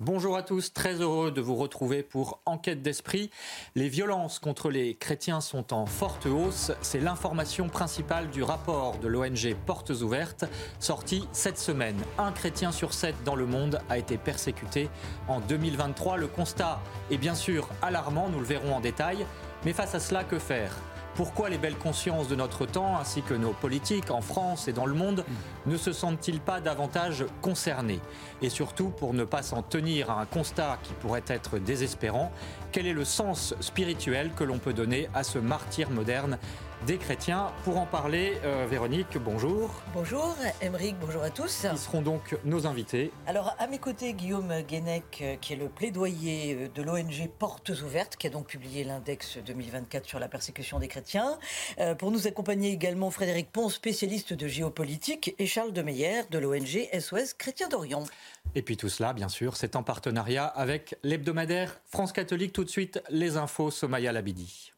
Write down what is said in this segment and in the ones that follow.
Bonjour à tous, très heureux de vous retrouver pour Enquête d'esprit. Les violences contre les chrétiens sont en forte hausse. C'est l'information principale du rapport de l'ONG Portes Ouvertes, sorti cette semaine. Un chrétien sur sept dans le monde a été persécuté en 2023. Le constat est bien sûr alarmant, nous le verrons en détail. Mais face à cela, que faire? Pourquoi les belles consciences de notre temps, ainsi que nos politiques en France et dans le monde, ne se sentent-ils pas davantage concernés? Et surtout, pour ne pas s'en tenir à un constat qui pourrait être désespérant, quel est le sens spirituel que l'on peut donner à ce martyr moderne des chrétiens. Pour en parler, euh, Véronique, bonjour. Bonjour, Émeric, bonjour à tous. Ils seront donc nos invités. Alors, à mes côtés, Guillaume Guénec, euh, qui est le plaidoyer euh, de l'ONG Portes Ouvertes, qui a donc publié l'index 2024 sur la persécution des chrétiens. pour nous accompagner également, Frédéric Pont, spécialiste de géopolitique, et Charles Demeyer de l'ONG SOS Chrétien d'Orient. Et puis tout cela, bien sûr, c'est en partenariat avec l'hebdomadaire France Catholique. Tout de suite, les infos Somaya Labidi.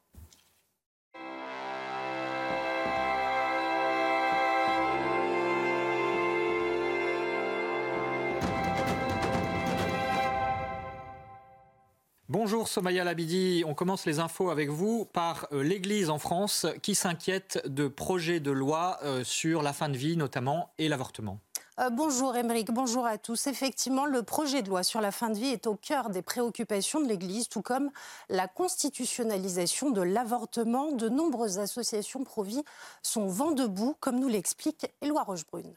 Bonjour Somaya Labidi, on commence les infos avec vous par euh, l'Église en France qui s'inquiète de projets de loi euh, sur la fin de vie notamment et l'avortement. Euh, bonjour Émeric, bonjour à tous. Effectivement, le projet de loi sur la fin de vie est au cœur des préoccupations de l'Église, tout comme la constitutionnalisation de l'avortement. De nombreuses associations pro-vie sont vent debout, comme nous l'explique Éloi Rochebrune.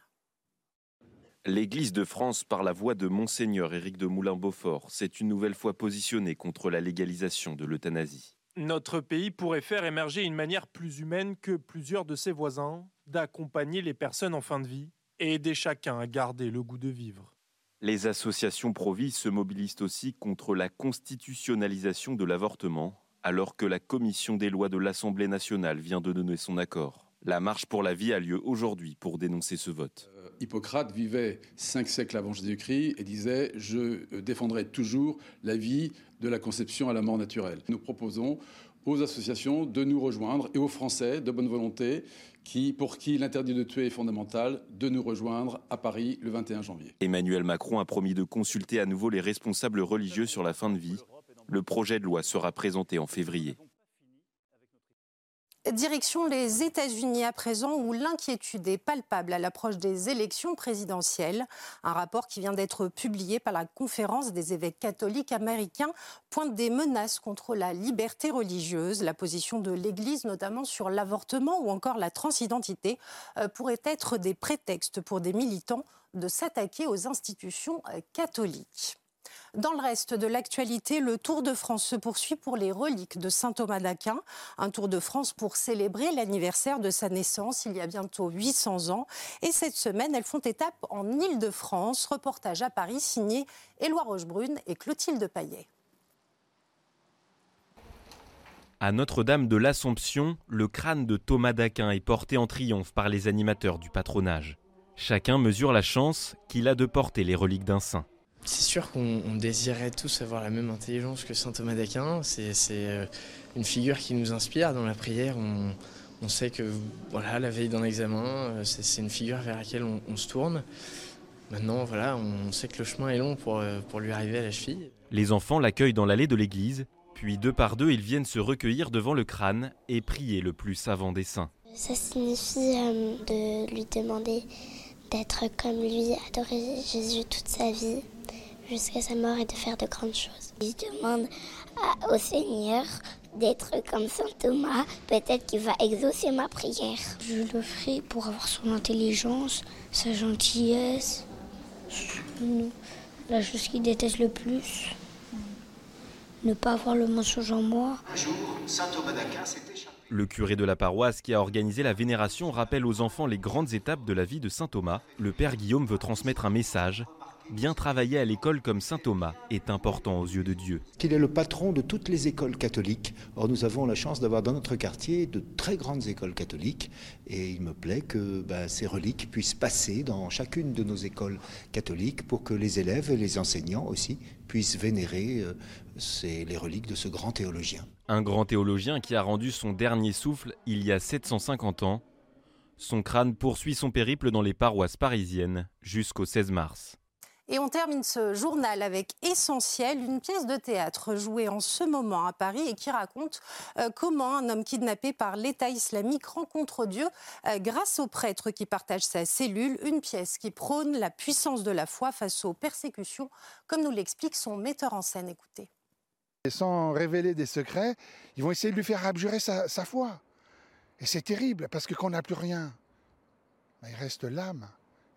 L'Église de France, par la voix de Monseigneur Éric de Moulin-Beaufort, s'est une nouvelle fois positionnée contre la légalisation de l'euthanasie. Notre pays pourrait faire émerger une manière plus humaine que plusieurs de ses voisins d'accompagner les personnes en fin de vie et aider chacun à garder le goût de vivre. Les associations pro-vie se mobilisent aussi contre la constitutionnalisation de l'avortement, alors que la commission des lois de l'Assemblée nationale vient de donner son accord. La marche pour la vie a lieu aujourd'hui pour dénoncer ce vote. Hippocrate vivait cinq siècles avant Jésus-Christ et disait Je défendrai toujours la vie de la conception à la mort naturelle. Nous proposons aux associations de nous rejoindre et aux Français de bonne volonté qui, pour qui l'interdit de tuer est fondamental, de nous rejoindre à Paris le 21 janvier. Emmanuel Macron a promis de consulter à nouveau les responsables religieux sur la fin de vie. Le projet de loi sera présenté en février. Direction les États-Unis à présent, où l'inquiétude est palpable à l'approche des élections présidentielles. Un rapport qui vient d'être publié par la Conférence des évêques catholiques américains pointe des menaces contre la liberté religieuse. La position de l'Église, notamment sur l'avortement ou encore la transidentité, euh, pourrait être des prétextes pour des militants de s'attaquer aux institutions euh, catholiques. Dans le reste de l'actualité, le Tour de France se poursuit pour les reliques de saint Thomas d'Aquin. Un Tour de France pour célébrer l'anniversaire de sa naissance il y a bientôt 800 ans. Et cette semaine, elles font étape en Île-de-France. Reportage à Paris signé Éloi Rochebrune et Clotilde Paillet. À Notre-Dame de l'Assomption, le crâne de Thomas d'Aquin est porté en triomphe par les animateurs du patronage. Chacun mesure la chance qu'il a de porter les reliques d'un saint. C'est sûr qu'on désirait tous avoir la même intelligence que saint Thomas d'Aquin. C'est euh, une figure qui nous inspire dans la prière. On, sait que voilà, la veille d'un examen, euh, c'est une figure vers laquelle on, se tourne. Maintenant, voilà, on sait que le chemin est long pour, euh, pour lui arriver à la cheville. Les enfants l'accueillent dans l'allée de l'église, puis deux par deux, ils viennent se recueillir devant le crâne et prier le plus savant des saints. Ça signifie de lui demander d'être comme lui, adorer Jésus toute sa vie jusqu'à sa mort et de faire de grandes choses. Je demande au Seigneur d'être comme Saint Thomas, peut-être qu'il va exaucer ma prière. Je le ferai pour avoir son intelligence, sa gentillesse, la chose qu'il déteste le plus, ne pas avoir le mensonge en moi. Un jour, Saint Thomas d'Aquin échappé. Le curé de la paroisse qui a organisé la vénération rappelle aux enfants les grandes étapes de la vie de saint Thomas. Le père Guillaume veut transmettre un message bien travailler à l'école comme saint Thomas est important aux yeux de Dieu. Qu'il est le patron de toutes les écoles catholiques. Or, nous avons la chance d'avoir dans notre quartier de très grandes écoles catholiques et il me plaît que bah, ces reliques puissent passer dans chacune de nos écoles catholiques pour que les élèves et les enseignants aussi puissent vénérer euh, les reliques de ce grand théologien. Un grand théologien qui a rendu son dernier souffle il y a 750 ans. Son crâne poursuit son périple dans les paroisses parisiennes jusqu'au 16 mars. Et on termine ce journal avec Essentiel, une pièce de théâtre jouée en ce moment à Paris et qui raconte euh, comment un homme kidnappé par l'État islamique rencontre Dieu euh, grâce au prêtre qui partage sa cellule, une pièce qui prône la puissance de la foi face aux persécutions, comme nous l'explique son metteur en scène. Écoutez. Et sans révéler des secrets, ils vont essayer de lui faire abjurer sa, foi. Et c'est terrible parce que quand on n'a plus rien, ben, il reste l'âme,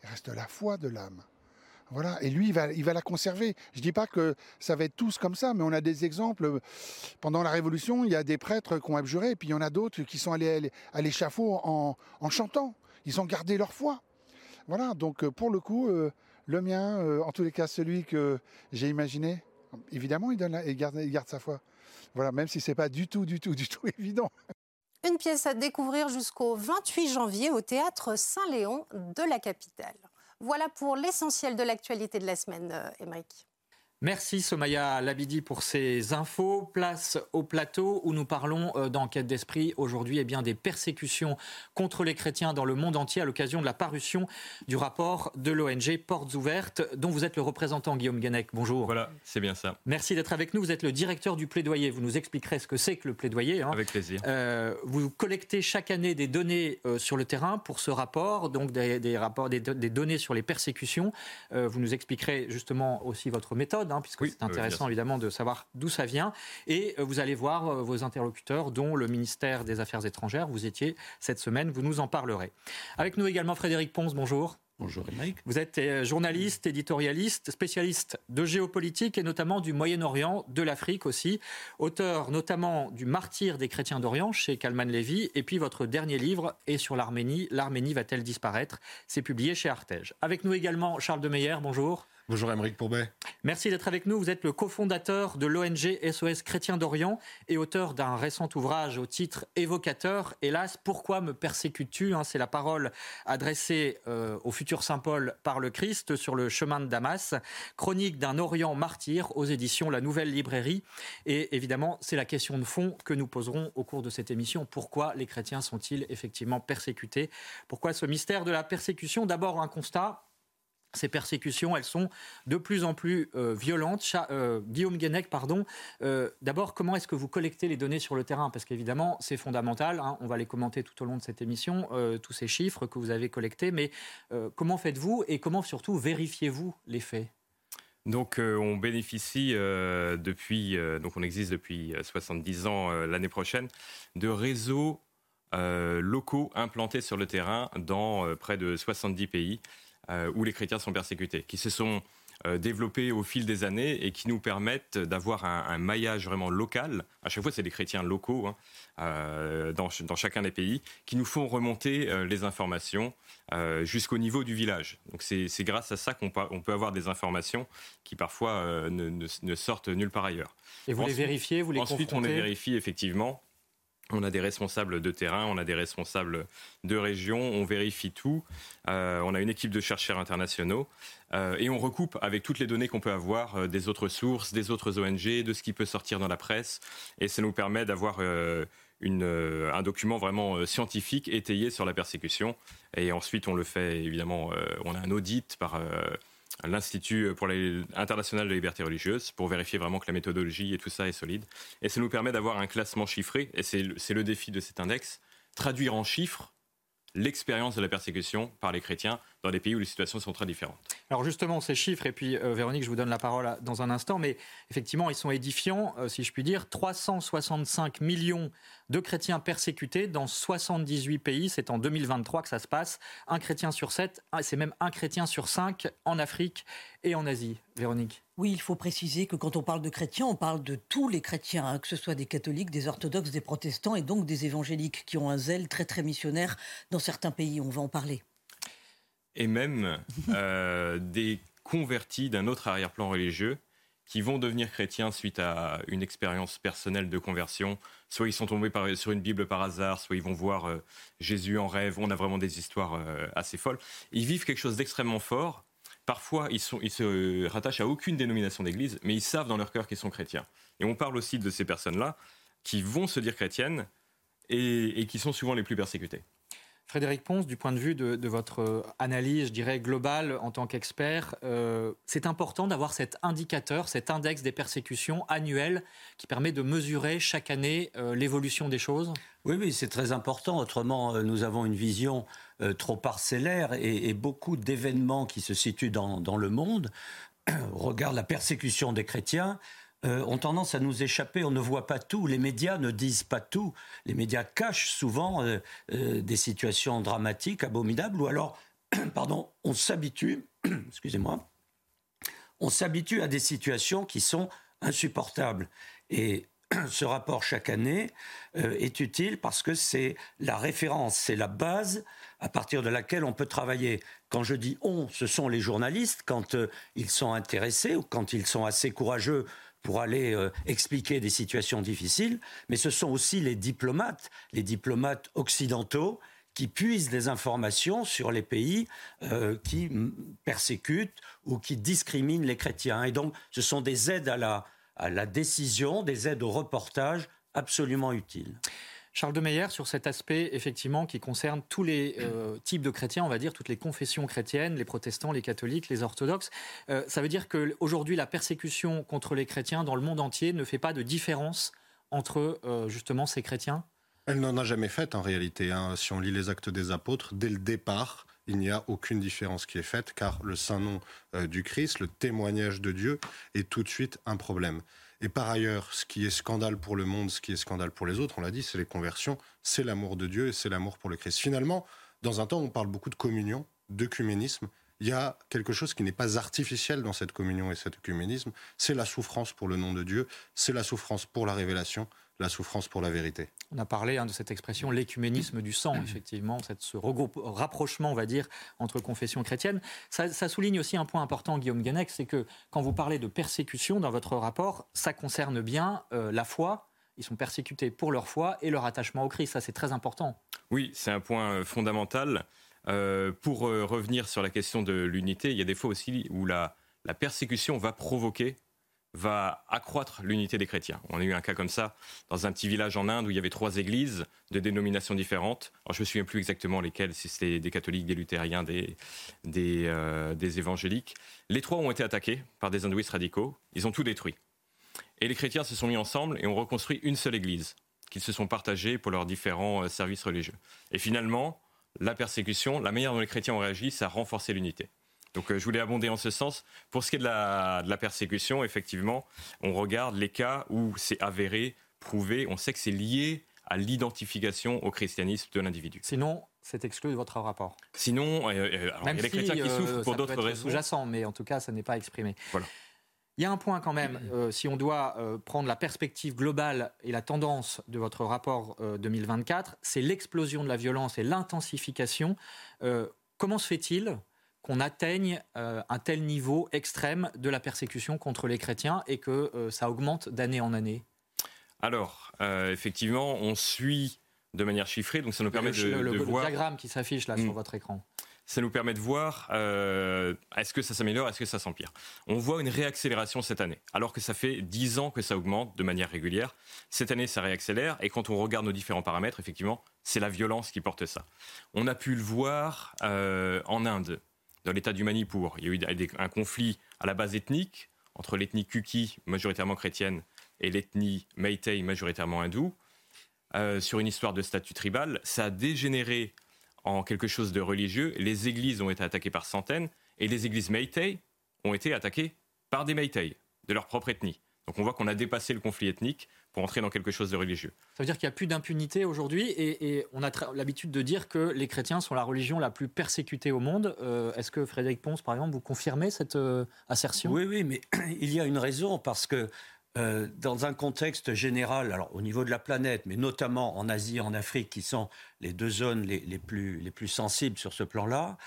il reste la foi de l'âme. Voilà, et lui, il va, la conserver. Je ne dis pas que ça va être tous comme ça, mais on a des exemples. Pendant la Révolution, il y a des prêtres qui ont abjuré, et puis il y en a d'autres qui sont allés à l'échafaud en, chantant. Ils ont gardé leur foi. Voilà, donc euh, pour le coup, euh, le mien, euh, en tous les cas celui que j'ai imaginé, évidemment, il garde sa foi. Voilà, même si ce n'est pas du tout, du tout, du tout évident. Une pièce à découvrir jusqu'au 28 janvier au théâtre Saint-Léon de la capitale. Voilà pour l'essentiel de l'actualité de la semaine, euh, Émeric. Merci Somaya Labidi pour ces infos. Place au plateau où nous parlons euh, d'enquête d'esprit aujourd'hui et eh bien des persécutions contre les chrétiens dans le monde entier à l'occasion de la parution du rapport de l'ONG Portes ouvertes dont vous êtes le représentant Guillaume Guenec. Bonjour. Voilà, c'est bien ça. Merci d'être avec nous. Vous êtes le directeur du plaidoyer. Vous nous expliquerez ce que c'est que le plaidoyer. Hein. Avec plaisir. Euh, vous collectez chaque année des données euh, sur le terrain pour ce rapport, donc des, rapports, des, données sur les persécutions. vous nous expliquerez justement aussi votre méthode Hein, puisque c'est intéressant évidemment de savoir d'où ça vient. Et euh, vous allez voir euh, vos interlocuteurs, dont le ministère des Affaires étrangères. Vous étiez cette semaine, vous nous en parlerez. Avec nous également Frédéric Ponce, bonjour. Bonjour Mike. Vous êtes euh, journaliste, éditorialiste, spécialiste de géopolitique et notamment du Moyen-Orient, de l'Afrique aussi, auteur notamment du Martyr des chrétiens d'Orient chez Kalman Levy, et puis votre dernier livre est sur l'Arménie, L'Arménie va-t-elle disparaître? C'est publié chez Artege. Avec nous également Charles de Meyer, bonjour. Bonjour Émeric Pourbet. Merci d'être avec nous. Vous êtes le cofondateur de l'ONG SOS Chrétiens d'Orient et auteur d'un récent ouvrage au titre évocateur. Hélas, pourquoi me persécutes-tu? Hein, C'est la parole adressée euh, au futur Saint Paul par le Christ sur le chemin de Damas. Chronique d'un Orient martyr aux éditions La Nouvelle Librairie. Et évidemment, c'est la question de fond que nous poserons au cours de cette émission. Pourquoi les chrétiens sont-ils effectivement persécutés? Pourquoi ce mystère de la persécution? D'abord un constat ces persécutions, elles sont de plus en plus euh, violentes. Euh, Guillaume Guenec, pardon. Euh, d'abord, comment est-ce que vous collectez les données sur le terrain? Parce qu'évidemment, c'est fondamental. Hein. on va les commenter tout au long de cette émission, tous ces chiffres que vous avez collectés. Mais comment faites-vous et comment surtout vérifiez-vous les faits? Donc on bénéficie depuis, donc on existe depuis 70 ans l'année prochaine, de réseaux locaux implantés sur le terrain dans près de 70 pays. Euh, où les chrétiens sont persécutés, qui se sont euh, développés au fil des années et qui nous permettent d'avoir un, maillage vraiment local. À chaque fois, c'est des chrétiens locaux hein, euh, dans, chacun des pays qui nous font remonter les informations jusqu'au niveau du village. Donc c'est grâce à ça qu'on peut, avoir des informations qui parfois ne, sortent nulle part ailleurs. Et vous les vérifiez, vous les Ensuite, on les vérifie effectivement. On a des responsables de terrain, on a des responsables de région, on vérifie tout. Euh, on a une équipe de chercheurs internationaux euh, et on recoupe avec toutes les données qu'on peut avoir euh, des autres sources, des autres ONG, de ce qui peut sortir dans la presse. Et ça nous permet d'avoir un document vraiment scientifique étayé sur la persécution. Et ensuite, on le fait évidemment, on a un audit par l'Institut pour international de liberté religieuse pour vérifier vraiment que la méthodologie et tout ça est solide. Et ça nous permet d'avoir un classement chiffré, et c'est le défi de cet index, traduire en chiffres l'expérience de la persécution par les chrétiens dans des pays où les situations sont très différentes. Alors justement, ces chiffres, et puis euh, Véronique, je vous donne la parole dans un instant, mais effectivement, ils sont édifiants, euh, si je puis dire. 365 millions de chrétiens persécutés dans 78 pays, c'est en 2023 que ça se passe. Un chrétien sur sept, c'est même un chrétien sur cinq en Afrique et en Asie. Véronique oui, il faut préciser que quand on parle de chrétiens, on parle de tous les chrétiens, hein, que ce soit des catholiques, des orthodoxes, des protestants et donc des évangéliques qui ont un zèle très très missionnaire dans certains pays. On va en parler et même euh, des convertis d'un autre arrière-plan religieux qui vont devenir chrétiens suite à une expérience personnelle de conversion. Soit ils sont tombés sur une Bible par hasard, soit ils vont voir euh, Jésus en rêve. On a vraiment des histoires euh, assez folles. Ils vivent quelque chose d'extrêmement fort. Parfois, ils, sont, se rattachent à aucune dénomination d'église, mais ils savent dans leur cœur qu'ils sont chrétiens. Et on parle aussi de ces personnes-là qui vont se dire chrétiennes et qui sont souvent les plus persécutées. Frédéric Ponce, du point de vue de, votre euh, analyse, je dirais, globale en tant qu'expert, euh, c'est important d'avoir cet indicateur, cet index des persécutions annuel qui permet de mesurer chaque année euh, l'évolution des choses? Oui, oui, c'est très important. Autrement, nous avons une vision trop parcellaire et, beaucoup d'événements qui se situent dans, dans le monde. Regardent la persécution des chrétiens euh, ont tendance à nous échapper. On ne voit pas tout. Les médias ne disent pas tout. Les médias cachent souvent euh, euh, des situations dramatiques, abominables, ou alors, pardon, on s'habitue, excusez-moi, on s'habitue à des situations qui sont insupportables. Et ce rapport chaque année est utile parce que c'est la référence, c'est la base à partir de laquelle on peut travailler. Quand je dis on, ce sont les journalistes, quand ils sont intéressés ou quand ils sont assez courageux pour aller euh, expliquer des situations difficiles, mais ce sont aussi les diplomates, les diplomates occidentaux qui puisent des informations sur les pays euh, qui persécutent ou qui discriminent les chrétiens. Et donc, ce sont des aides à la, à la décision, des aides au reportage absolument utiles. Charles de Meyer, sur cet aspect, effectivement, qui concerne tous les euh, types de chrétiens, on va dire, toutes les confessions chrétiennes, les protestants, les catholiques, les orthodoxes, euh, ça veut dire qu'aujourd'hui, la persécution contre les chrétiens dans le monde entier ne fait pas de différence entre, euh, justement, ces chrétiens? Elle n'en a jamais fait, en réalité. Hein. Si on lit les actes des apôtres, dès le départ, il n'y a aucune différence qui est faite, car le saint nom du Christ, le témoignage de Dieu, est tout de suite un problème. Et par ailleurs, ce qui est scandale pour le monde, ce qui est scandale pour les autres, on l'a dit, c'est les conversions, c'est l'amour de Dieu et c'est l'amour pour le Christ. Finalement, dans un temps où on parle beaucoup de communion, d'œcuménisme, il y a quelque chose qui n'est pas artificiel dans cette communion et cet œcuménisme, c'est la souffrance pour le nom de Dieu, c'est la souffrance pour la révélation, la souffrance pour la vérité. On a parlé hein, de cette expression, l'écuménisme du sang, effectivement, cette, ce regroupe, rapprochement, on va dire, entre confessions chrétiennes. Ça, souligne aussi un point important, Guillaume Guenec, c'est que quand vous parlez de persécution dans votre rapport, ça concerne bien euh, la foi. Ils sont persécutés pour leur foi et leur attachement au Christ. Ça, c'est très important. Oui, c'est un point euh, fondamental. Euh, pour revenir sur la question de l'unité, il y a des fois aussi où la, la persécution va provoquer va accroître l'unité des chrétiens. On a eu un cas comme ça dans un petit village en Inde où il y avait trois églises de dénominations différentes. Alors je me souviens plus exactement lesquelles, si c'était des catholiques, des luthériens, des, euh, des, évangéliques. Les trois ont été attaqués par des hindouistes radicaux. Ils ont tout détruit. Et les chrétiens se sont mis ensemble et ont reconstruit une seule église qu'ils se sont partagés pour leurs différents euh, services religieux. Et finalement, la persécution, la manière dont les chrétiens ont réagi, ça a renforcé l'unité. Donc euh, je voulais abonder en ce sens. Pour ce qui est de la, persécution, effectivement, on regarde les cas où c'est avéré, prouvé, on sait que c'est lié à l'identification au christianisme de l'individu. Sinon, c'est exclu de votre rapport. Sinon, euh, euh, il y a des chrétiens qui souffrent pour d'autres raisons. sous-jacent, mais en tout cas, ça n'est pas exprimé. Voilà. Il y a un point quand même, si on doit prendre la perspective globale et la tendance de votre rapport 2024, c'est l'explosion de la violence et l'intensification. comment se fait-il qu'on atteigne euh, un tel niveau extrême de la persécution contre les chrétiens et que euh, ça augmente d'année en année Alors, euh, effectivement, on suit de manière chiffrée, donc ça nous permet de, le, voir... Le diagramme qui s'affiche là sur mm. votre écran. Ça nous permet de voir est-ce que ça s'améliore, est-ce que ça s'empire. On voit une réaccélération cette année, alors que ça fait 10 ans que ça augmente de manière régulière. Cette année, ça réaccélère, et quand on regarde nos différents paramètres, effectivement, c'est la violence qui porte ça. On a pu le voir en Inde, dans l'état du Manipur. Il y a eu un conflit à la base ethnique entre l'ethnie Kuki, majoritairement chrétienne, et l'ethnie Meitei, majoritairement hindoue, euh, sur une histoire de statut tribal. Ça a dégénéré en quelque chose de religieux. Les églises ont été attaquées par centaines. Et les églises Meitei ont été attaquées par des Meitei, de leur propre ethnie. Donc on voit qu'on a dépassé le conflit ethnique pour entrer dans quelque chose de religieux. Ça veut dire qu'il n'y a plus d'impunité aujourd'hui et, on a l'habitude de dire que les chrétiens sont la religion la plus persécutée au monde. Euh, est-ce que Frédéric Ponce, par exemple, vous confirmez cette euh, assertion? Oui, oui, mais il y a une raison parce que euh, dans un contexte général, alors au niveau de la planète, mais notamment en Asie et en Afrique, qui sont les deux zones les, les, plus, les plus sensibles sur ce plan-là,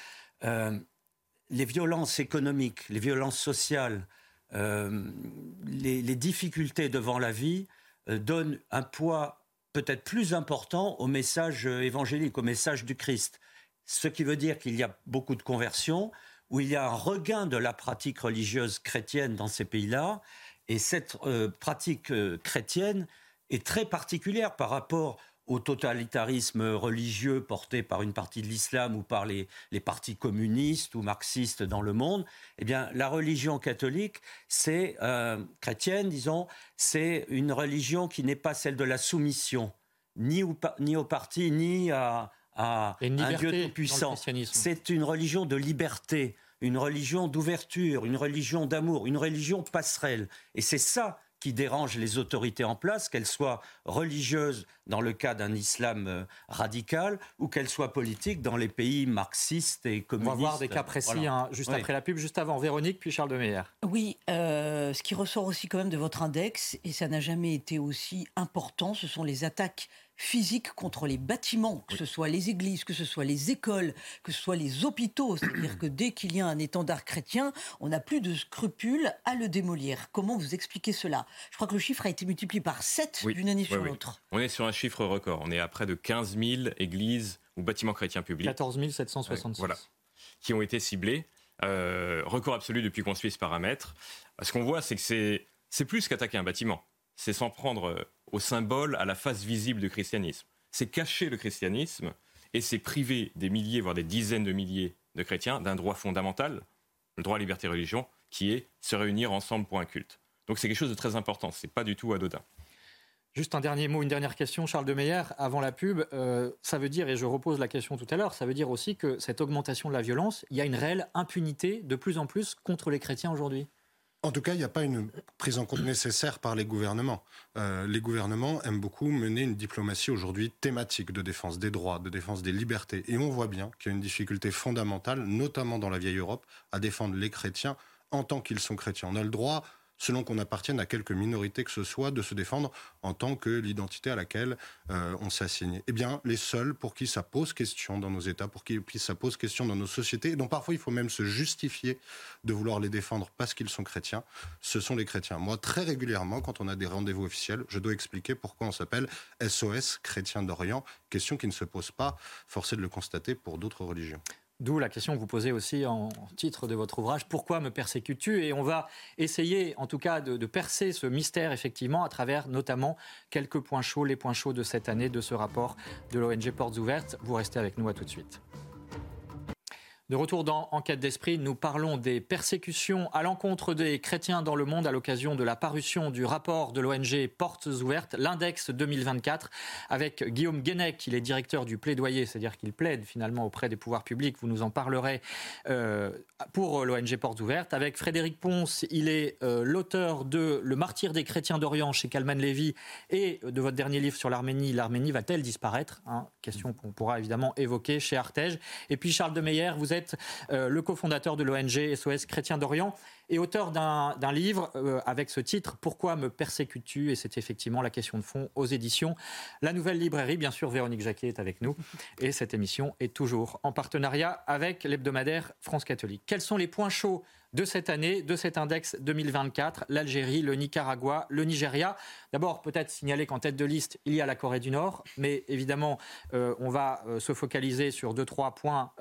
les violences économiques, les violences sociales, les, les, difficultés devant la vie euh, donne un poids peut-être plus important au message euh, évangélique, au message du Christ. Ce qui veut dire qu'il y a beaucoup de conversions, où il y a un regain de la pratique religieuse chrétienne dans ces pays-là, et cette euh, pratique chrétienne est très particulière par rapport au totalitarisme religieux porté par une partie de l'islam ou par les, les, partis communistes ou marxistes dans le monde, eh bien, la religion catholique, c'est euh, chrétienne, disons, c'est une religion qui n'est pas celle de la soumission, ni au, ni au parti, ni à, à un Dieu tout-puissant. C'est une religion de liberté, une religion d'ouverture, une religion d'amour, une religion passerelle. Et c'est ça qui dérange les autorités en place, qu'elles soient religieuses dans le cas d'un islam euh, radical ou qu'elles soient politiques dans les pays marxistes et communistes. On va voir des cas précis hein, juste après la pub, juste avant. Véronique, puis Charles de Meyer. Oui, euh, ce qui ressort aussi quand même de votre index, et ça n'a jamais été aussi important, ce sont les attaques physique contre les bâtiments, que ce soit les églises, que ce soit les écoles, que ce soit les hôpitaux. C'est-à-dire que dès qu'il y a un étendard chrétien, on n'a plus de scrupules à le démolir. Comment vous expliquez cela? Je crois que le chiffre a été multiplié par 7 d'une année sur l'autre. On est sur un chiffre record. On est à près de 15 000 églises ou bâtiments chrétiens publics. 14 766. voilà. Qui ont été ciblés. Euh, record absolu depuis qu'on suit ce paramètre. Ce qu'on voit, c'est que c'est plus qu'attaquer un bâtiment. C'est s'en prendre euh, au symbole, à la face visible du christianisme. C'est cacher le christianisme et c'est priver des milliers, voire des dizaines de milliers de chrétiens d'un droit fondamental, le droit à liberté de religion, qui est se réunir ensemble pour un culte. Donc c'est quelque chose de très important, c'est pas du tout anodin. Juste un dernier mot, une dernière question, Charles de Meyer, avant la pub. Euh, ça veut dire, et je repose la question tout à l'heure, ça veut dire aussi que cette augmentation de la violence, il y a une réelle impunité de plus en plus contre les chrétiens aujourd'hui? En tout cas, il n'y a pas une prise en compte nécessaire par les gouvernements. Euh, les gouvernements aiment beaucoup mener une diplomatie aujourd'hui thématique de défense des droits, de défense des libertés. Et on voit bien qu'il y a une difficulté fondamentale, notamment dans la vieille Europe, à défendre les chrétiens en tant qu'ils sont chrétiens. On a le droit selon qu'on appartienne à quelque minorité que ce soit, de se défendre en tant que l'identité à laquelle euh, on s'est assigné. Eh bien, les seuls pour qui ça pose question dans nos États, pour qui ça pose question dans nos sociétés, et dont parfois il faut même se justifier de vouloir les défendre parce qu'ils sont chrétiens, ce sont les chrétiens. Moi, très régulièrement, quand on a des rendez-vous officiels, je dois expliquer pourquoi on s'appelle SOS Chrétiens d'Orient, question qui ne se pose pas, forcé de le constater, pour d'autres religions. D'où la question que vous posez aussi en titre de votre ouvrage, pourquoi me persécutes-tu? Et on va essayer en tout cas de, percer ce mystère effectivement à travers notamment quelques points chauds, les points chauds de cette année, de ce rapport de l'ONG Portes Ouvertes. Vous restez avec nous à tout de suite. De retour dans Enquête d'esprit, nous parlons des persécutions à l'encontre des chrétiens dans le monde à l'occasion de la parution du rapport de l'ONG Portes Ouvertes, l'index 2024, avec Guillaume Guenec, il est directeur du plaidoyer, c'est-à-dire qu'il plaide finalement auprès des pouvoirs publics, vous nous en parlerez, euh, pour l'ONG Portes Ouvertes, avec Frédéric Ponce, il est euh, l'auteur de Le martyr des chrétiens d'Orient chez Kalman Levy et de votre dernier livre sur l'Arménie, L'Arménie va-t-elle disparaître hein, Question qu'on pourra évidemment évoquer chez Artege. Et puis Charles de Meyer, vous êtes euh, le cofondateur de l'ONG SOS Chrétien d'Orient et auteur d'un livre euh, avec ce titre Pourquoi me persécutes-tu? Et c'est effectivement la question de fond aux éditions La Nouvelle Librairie. Bien sûr, Véronique Jacquet est avec nous et cette émission est toujours en partenariat avec l'hebdomadaire France Catholique. Quels sont les points chauds de cette année, de cet index 2024, l'Algérie, le Nicaragua, le Nigeria. D'abord, peut-être signaler qu'en tête de liste, il y a la Corée du Nord, mais évidemment, euh, on va se focaliser sur deux, trois points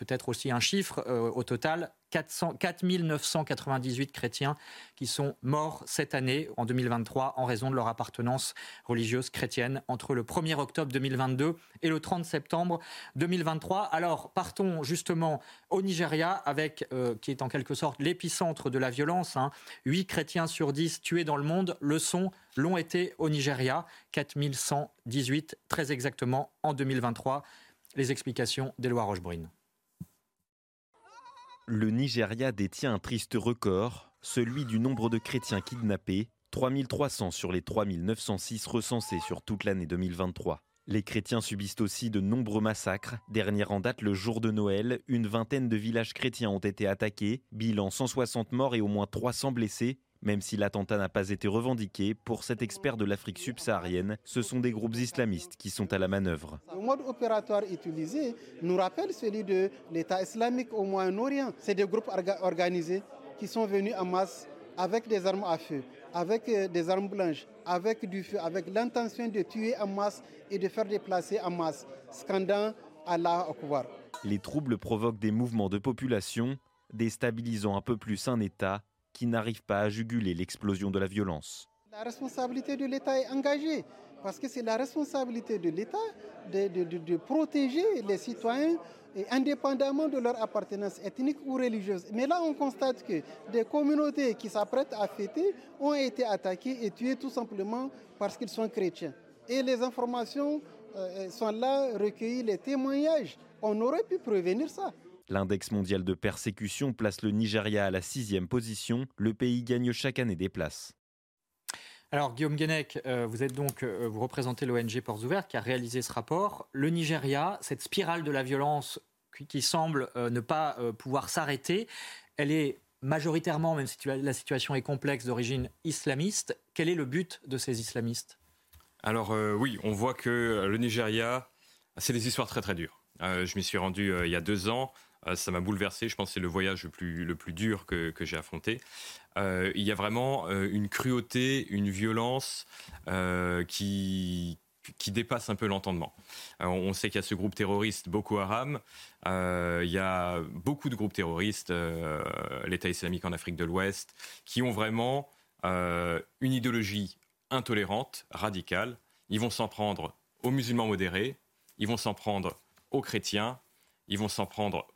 peut-être aussi un chiffre, euh, au total, 400, 4 998 chrétiens qui sont morts cette année, en 2023, en raison de leur appartenance religieuse chrétienne, entre le 1er octobre 2022 et le 30 septembre 2023. Alors, partons justement au Nigeria, avec, euh, qui est en quelque sorte l'épicentre de la violence. Hein. 8 chrétiens sur 10 tués dans le monde le sont, l'ont été au Nigeria, 4118 très exactement en 2023. Les explications d'Éloi Rochebrune. Le Nigeria détient un triste record, celui du nombre de chrétiens kidnappés, 3300 sur les 3906 recensés sur toute l'année 2023. Les chrétiens subissent aussi de nombreux massacres. Dernier en date le jour de Noël, une vingtaine de villages chrétiens ont été attaqués, bilan 160 morts et au moins 300 blessés. Même si l'attentat n'a pas été revendiqué, pour cet expert de l'Afrique subsaharienne, ce sont des groupes islamistes qui sont à la manœuvre. Le mode opératoire utilisé nous rappelle celui de l'État islamique au Moyen-Orient. C'est des groupes organisés qui sont venus en masse avec des armes à feu, avec euh, des armes blanches, avec du feu, avec l'intention de tuer en masse et de faire déplacer en masse, scandant Allah Akbar. Les troubles provoquent des mouvements de population, déstabilisant un peu plus un État qui n'arrive pas à juguler l'explosion de la violence. La responsabilité de l'État est engagée, parce que c'est la responsabilité de l'État de, protéger les citoyens indépendamment de leur appartenance ethnique ou religieuse. Mais là, on constate que des communautés qui s'apprêtent à fêter ont été attaquées et tuées tout simplement parce qu'ils sont chrétiens. Et les informations euh, sont là, recueillies, les témoignages. On aurait pu prévenir ça. L'index mondial de persécution place le Nigeria à la sixième position. Le pays gagne chaque année des places. Alors Guillaume Guenec, euh, vous êtes donc euh, vous représentez l'ONG Portes Ouvertes qui a réalisé ce rapport. Le Nigeria, cette spirale de la violence qui, semble euh, ne pas pouvoir s'arrêter, elle est majoritairement, même si la situation est complexe, d'origine islamiste. Quel est le but de ces islamistes? Alors oui, on voit que le Nigeria, c'est des histoires très très dures. je m'y suis rendu il y a deux ans. Euh, ça m'a bouleversé. Je pense que c'est le voyage le plus, dur que, j'ai affronté. Euh, il y a vraiment euh, une cruauté, une violence qui, qui dépasse un peu l'entendement. on sait qu'il y a ce groupe terroriste Boko Haram. il y a beaucoup de groupes terroristes, l'État islamique en Afrique de l'Ouest, qui ont vraiment une idéologie intolérante, radicale. Ils vont s'en prendre aux musulmans modérés, ils vont s'en prendre aux chrétiens, ils vont s'en prendre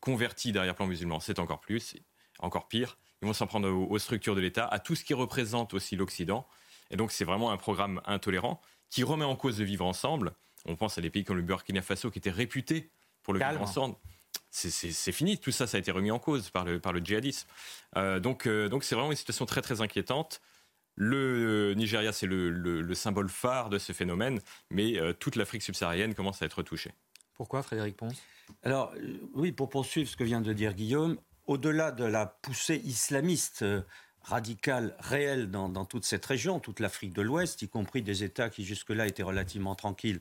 convertis derrière plan musulman, c'est encore plus, encore pire. Ils vont s'en prendre aux, structures de l'État, à tout ce qui représente aussi l'Occident. Et donc c'est vraiment un programme intolérant qui remet en cause le vivre ensemble. On pense à des pays comme le Burkina Faso qui étaient réputés pour le vivre ensemble. C'est fini, tout ça, ça a été remis en cause par le, par le djihadisme. Euh, donc euh, donc c'est vraiment une situation très très inquiétante. Le Nigeria, c'est le, symbole phare de ce phénomène, mais euh, toute l'Afrique subsaharienne commence à être touchée. Pourquoi, Frédéric Ponce? Alors, euh, oui, pour poursuivre ce que vient de dire Guillaume, au-delà de la poussée islamiste euh, radicale réelle dans, toute cette région, toute l'Afrique de l'Ouest, y compris des États qui jusque-là étaient relativement tranquilles,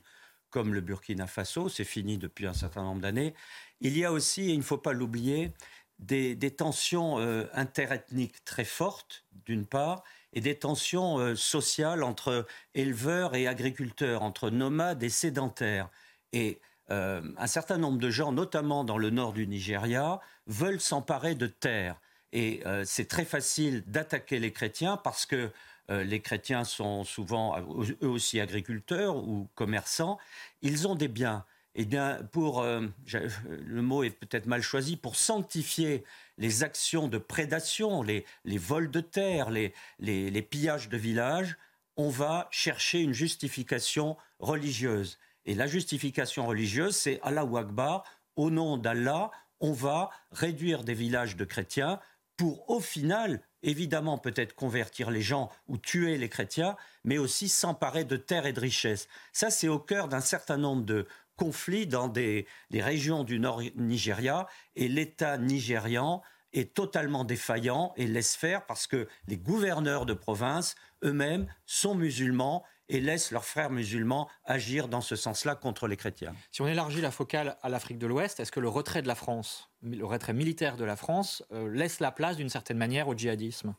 comme le Burkina Faso, c'est fini depuis un certain nombre d'années, il y a aussi, et il ne faut pas l'oublier, des, tensions euh, interethniques très fortes, d'une part, et des tensions sociales entre éleveurs et agriculteurs, entre nomades et sédentaires. Et euh, un certain nombre de gens, notamment dans le nord du Nigeria, veulent s'emparer de terres. Et euh, c'est très facile d'attaquer les chrétiens parce que euh, les chrétiens sont souvent eux aussi agriculteurs ou commerçants. Ils ont des biens. Eh bien, pour le mot est peut-être mal choisi, pour sanctifier les actions de prédation, les, vols de terre, les, les pillages de villages, on va chercher une justification religieuse. Et la justification religieuse, c'est Allah Akbar, au nom d'Allah, on va réduire des villages de chrétiens pour au final, évidemment peut-être convertir les gens ou tuer les chrétiens, mais aussi s'emparer de terres et de richesses. Ça, c'est au cœur d'un certain nombre de conflits dans des, régions du nord Nigeria et l'État nigérian est totalement défaillant et laisse faire parce que les gouverneurs de province eux-mêmes sont musulmans et laissent leurs frères musulmans agir dans ce sens-là contre les chrétiens. Si on élargit la focale à l'Afrique de l'Ouest, est-ce que le retrait de la France, le retrait militaire de la France, euh, laisse la place d'une certaine manière au djihadisme?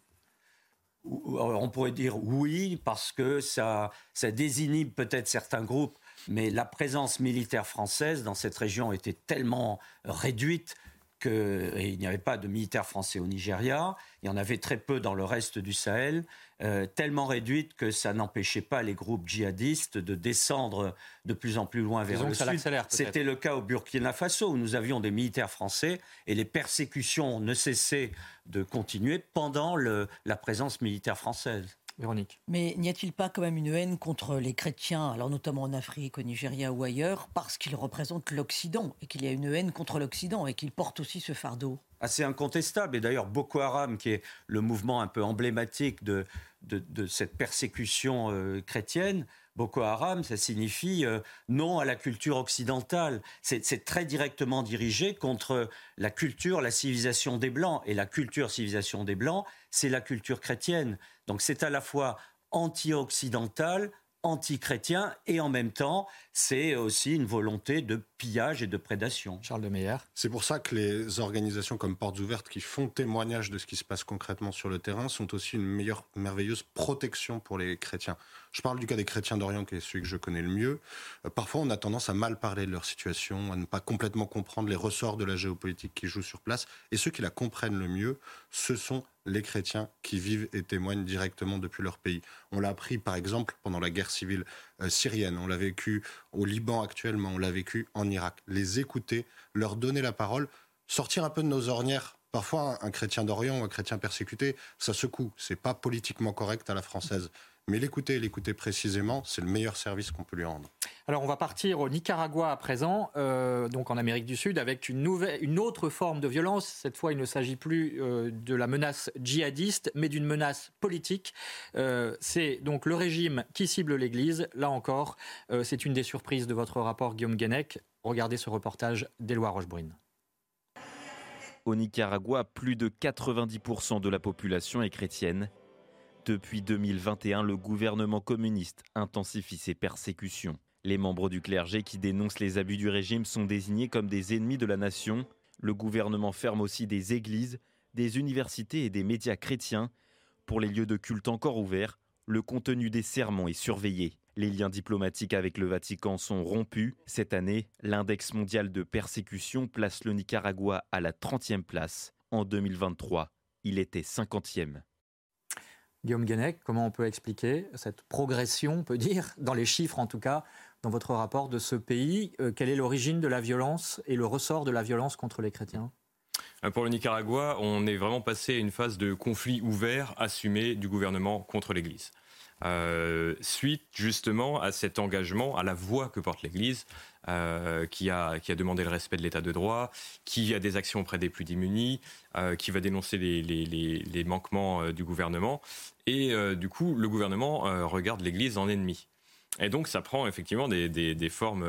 On pourrait dire oui, parce que ça, ça désinhibe peut-être certains groupes, mais la présence militaire française dans cette région était tellement réduite qu'il n'y avait pas de militaires français au Nigeria, il y en avait très peu dans le reste du Sahel, euh, tellement réduite que ça n'empêchait pas les groupes djihadistes de descendre de plus en plus loin vers le sud. C'était le cas au Burkina Faso où nous avions des militaires français et les persécutions ne cessaient de continuer pendant la présence militaire française. Véronique. Mais n'y a-t-il pas quand même une haine contre les chrétiens, alors notamment en Afrique, au Nigeria ou ailleurs, parce qu'ils représentent l'Occident et qu'il y a une haine contre l'Occident et qu'ils portent aussi ce fardeau? Assez incontestable. Et d'ailleurs, Boko Haram, qui est le mouvement un peu emblématique de, de, cette persécution euh, chrétienne, Boko Haram, ça signifie euh, non à la culture occidentale. C'est très directement dirigé contre la culture, la civilisation des Blancs. Et la culture, civilisation des Blancs, c'est la culture chrétienne. Donc c'est à la fois anti-occidental, anti-chrétien et en même temps, c'est aussi une volonté de pillage et de prédation. Charles de Meyer. C'est pour ça que les organisations comme Portes Ouvertes qui font témoignage de ce qui se passe concrètement sur le terrain sont aussi une meilleure, merveilleuse protection pour les chrétiens. Je parle du cas des chrétiens d'Orient, qui est celui que je connais le mieux. Euh, parfois, on a tendance à mal parler de leur situation, à ne pas complètement comprendre les ressorts de la géopolitique qui joue sur place. Et ceux qui la comprennent le mieux, ce sont les chrétiens qui vivent et témoignent directement depuis leur pays. On l'a appris, par exemple, pendant la guerre civile euh, syrienne. On l'a vécu au Liban actuellement. On l'a vécu en Irak. Les écouter, leur donner la parole, sortir un peu de nos ornières Parfois, un chrétien d'Orient ou un chrétien persécuté, ça secoue. C'est pas politiquement correct à la française. Mais l'écouter, l'écouter précisément, c'est le meilleur service qu'on peut lui rendre. Alors on va partir au Nicaragua à présent, euh, donc en Amérique du Sud, avec une, nouvelle, une autre forme de violence. Cette fois, il ne s'agit plus euh, de la menace djihadiste, mais d'une menace politique. Euh, c'est donc le régime qui cible l'Église. Là encore, c'est une des surprises de votre rapport, Guillaume Guenec. Regardez ce reportage d'Éloi Rochebrune. Au Nicaragua, plus de 90% de la population est chrétienne depuis 2021, le gouvernement communiste intensifie ses persécutions. Les membres du clergé qui dénoncent les abus du régime sont désignés comme des ennemis de la nation. Le gouvernement ferme aussi des églises, des universités et des médias chrétiens. Pour les lieux de culte encore ouverts, le contenu des sermons est surveillé. Les liens diplomatiques avec le Vatican sont rompus. Cette année, l'index mondial de persécution place le Nicaragua à la 30e place. En 2023, il était 50e. Guillaume Guenec, comment on peut expliquer cette progression, on peut dire, dans les chiffres en tout cas, dans votre rapport de ce pays? Euh, Quelle est l'origine de la violence et le ressort de la violence contre les chrétiens? Euh, pour le Nicaragua, on est vraiment passé à une phase de conflit ouvert assumé du gouvernement contre l'Église. Euh, suite justement à cet engagement, à la voix que porte l'Église, euh, qui, a, demandé le respect de l'état de droit, qui a des actions auprès des plus démunis, euh, qui va dénoncer les, manquements du gouvernement. Et du coup, le gouvernement regarde l'Église en ennemi. Et donc, ça prend effectivement des formes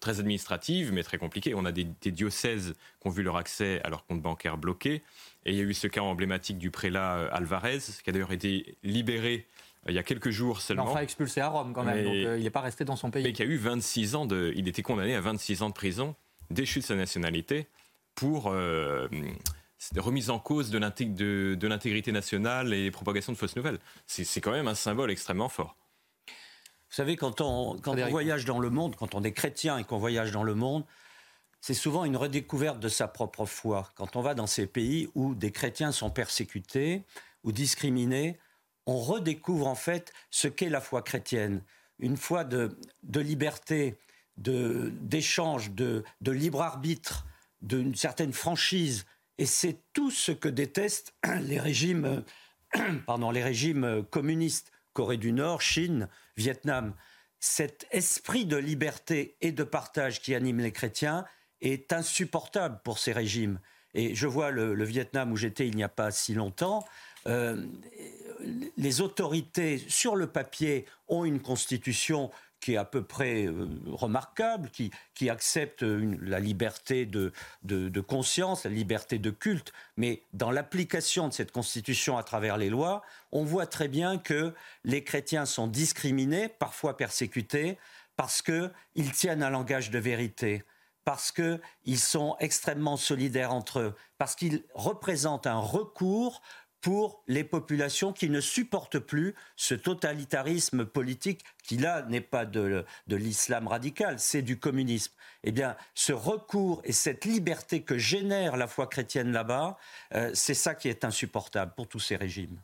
très administratives, mais très compliquées. On a des, des, diocèses qui ont vu leur accès à leur compte bancaire bloqué. Et il y a eu ce cas emblématique du prélat Alvarez, qui a d'ailleurs été libéré il y a quelques jours seulement. Enfin expulsé à Rome quand même, donc euh, il n'est pas resté dans son pays. Mais qui a eu 26 ans de, il était condamné à 26 ans de prison, déchu de sa nationalité pour euh, remise en cause de l'intégrité nationale et propagation de fausses nouvelles. C'est quand même un symbole extrêmement fort. Vous savez, quand on, quand on voyage dans le monde, quand on est chrétien et qu'on voyage dans le monde, c'est souvent une redécouverte de sa propre foi. Quand on va dans ces pays où des chrétiens sont persécutés ou discriminés, on redécouvre en fait ce qu'est la foi chrétienne. Une foi de, liberté, d'échange, de, libre arbitre, d'une certaine franchise. Et c'est tout ce que détestent les régimes, pardon, les régimes communistes, Corée du Nord, Chine, Vietnam. Cet esprit de liberté et de partage qui anime les chrétiens est insupportable pour ces régimes. Et je vois le Vietnam où j'étais il n'y a pas si longtemps. Euh, les autorités, sur le papier, ont une constitution qui est à peu près euh, remarquable, qui, accepte la liberté de, conscience, la liberté de culte, mais dans l'application de cette constitution à travers les lois, on voit très bien que les chrétiens sont discriminés, parfois persécutés, parce qu'ils tiennent un langage de vérité parce qu'ils sont extrêmement solidaires entre eux, parce qu'ils représentent un recours pour les populations qui ne supportent plus ce totalitarisme politique qui là n'est pas de, l'islam radical, c'est du communisme. Eh bien, ce recours et cette liberté que génère la foi chrétienne là-bas, euh, c'est ça qui est insupportable pour tous ces régimes.